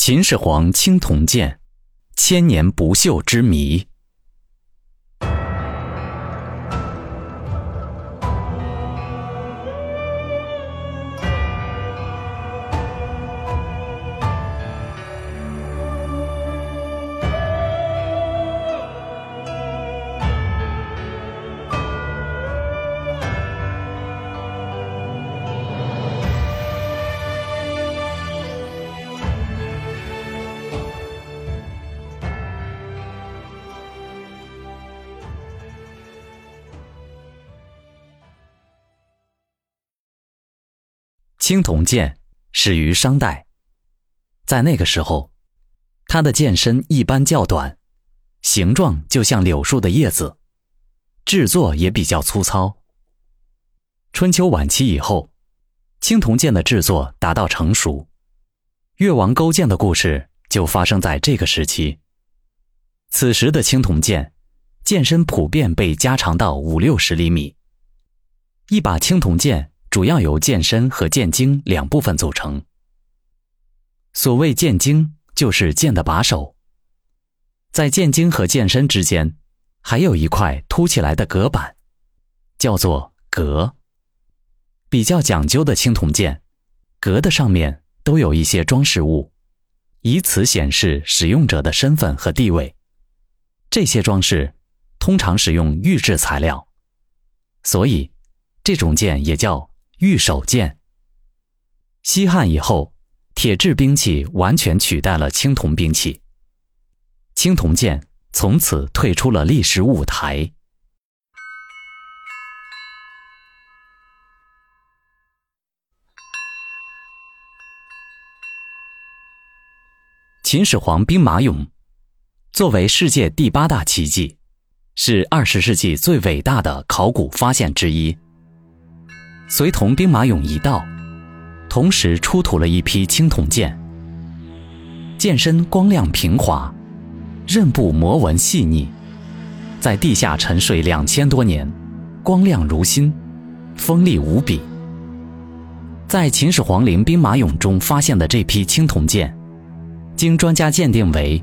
秦始皇青铜剑，千年不锈之谜。青铜剑始于商代，在那个时候，它的剑身一般较短，形状就像柳树的叶子，制作也比较粗糙。春秋晚期以后，青铜剑的制作达到成熟，越王勾践的故事就发生在这个时期。此时的青铜剑，剑身普遍被加长到五六十厘米，一把青铜剑。主要由剑身和剑茎两部分组成。所谓剑茎，就是剑的把手。在剑茎和剑身之间，还有一块凸起来的隔板，叫做隔。比较讲究的青铜剑，隔的上面都有一些装饰物，以此显示使用者的身份和地位。这些装饰通常使用玉制材料，所以这种剑也叫。玉手剑。西汉以后，铁制兵器完全取代了青铜兵器，青铜剑从此退出了历史舞台。秦始皇兵马俑，作为世界第八大奇迹，是二十世纪最伟大的考古发现之一。随同兵马俑一道，同时出土了一批青铜剑。剑身光亮平滑，刃部磨纹细腻，在地下沉睡两千多年，光亮如新，锋利无比。在秦始皇陵兵马俑中发现的这批青铜剑，经专家鉴定为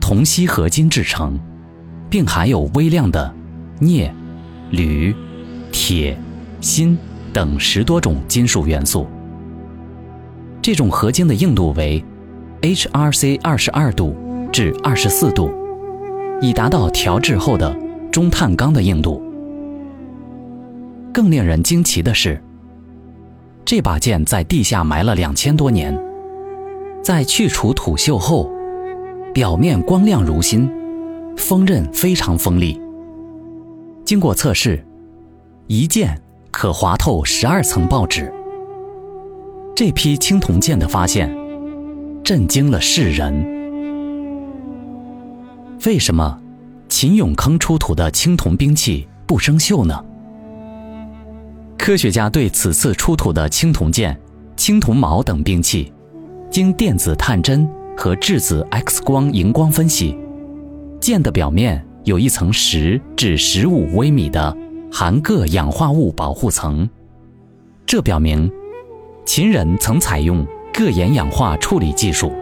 铜锡合金制成，并含有微量的镍、铝、铁、锌。等十多种金属元素，这种合金的硬度为 HRC 二十二度至二十四度，已达到调制后的中碳钢的硬度。更令人惊奇的是，这把剑在地下埋了两千多年，在去除土锈后，表面光亮如新，锋刃非常锋利。经过测试，一剑。可划透十二层报纸。这批青铜剑的发现，震惊了世人。为什么秦俑坑出土的青铜兵器不生锈呢？科学家对此次出土的青铜剑、青铜矛等兵器，经电子探针和质子 X 光荧光分析，剑的表面有一层十至十五微米的。含铬氧化物保护层，这表明秦人曾采用铬盐氧化处理技术。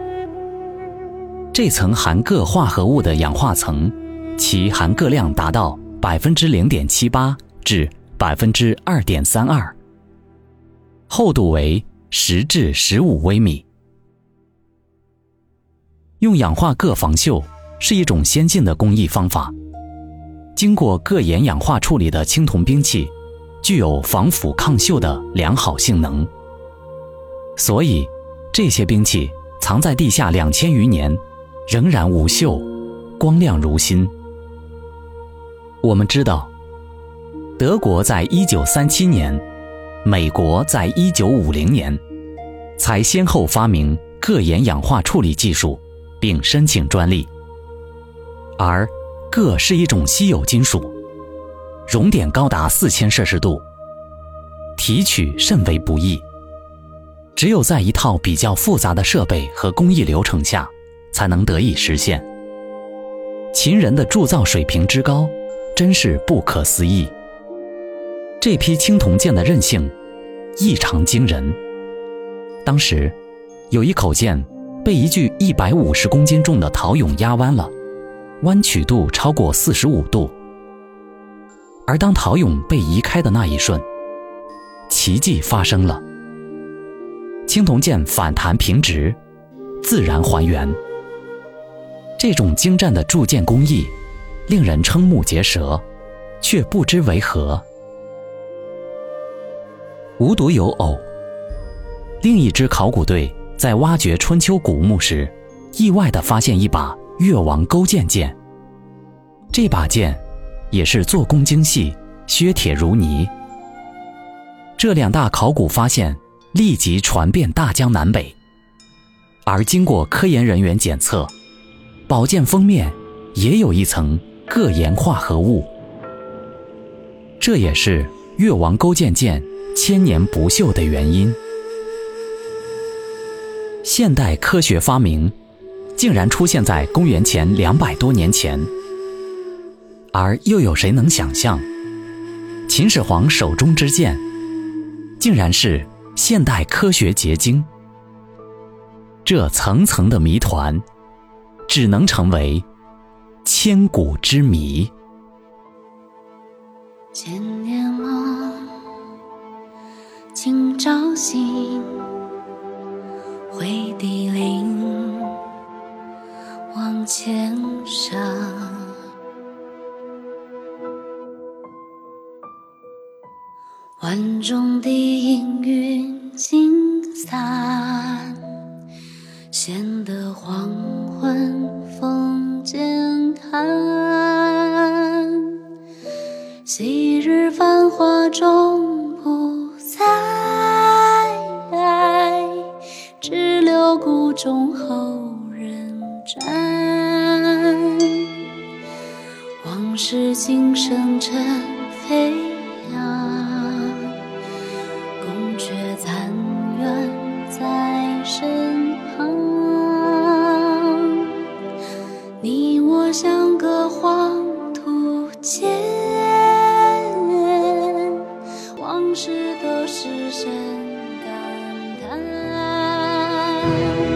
这层含铬化合物的氧化层，其含铬量达到百分之零点七八至百分之二点三二，厚度为十至十五微米。用氧化铬防锈是一种先进的工艺方法。经过铬盐氧化处理的青铜兵器，具有防腐抗锈的良好性能。所以，这些兵器藏在地下两千余年，仍然无锈，光亮如新。我们知道，德国在一九三七年，美国在一九五零年，才先后发明铬盐氧化处理技术，并申请专利，而。铬是一种稀有金属，熔点高达四千摄氏度，提取甚为不易。只有在一套比较复杂的设备和工艺流程下，才能得以实现。秦人的铸造水平之高，真是不可思议。这批青铜剑的韧性异常惊人。当时，有一口剑被一具一百五十公斤重的陶俑压弯了，弯曲度超过四十五度。而当陶俑被移开的那一瞬，奇迹发生了，青铜剑反弹平直，自然还原。这种精湛的铸剑工艺，令人瞠目结舌，却不知为何。无独有偶，另一支考古队在挖掘春秋古墓时，意外地发现一把越王勾践剑。这把剑。也是做工精细，削铁如泥。这两大考古发现立即传遍大江南北，而经过科研人员检测，宝剑锋面也有一层铬盐化合物。这也是越王勾践剑千年不锈的原因。现代科学发明，竟然出现在公元前两百多年前。而又有谁能想象，秦始皇手中之剑，竟然是现代科学结晶？这层层的谜团，只能成为千古之谜。千年梦，今朝醒，万众的阴云尽散，显得黄昏风渐寒。昔日繁华终不再，只留谷中后人瞻。往事今生尘。time.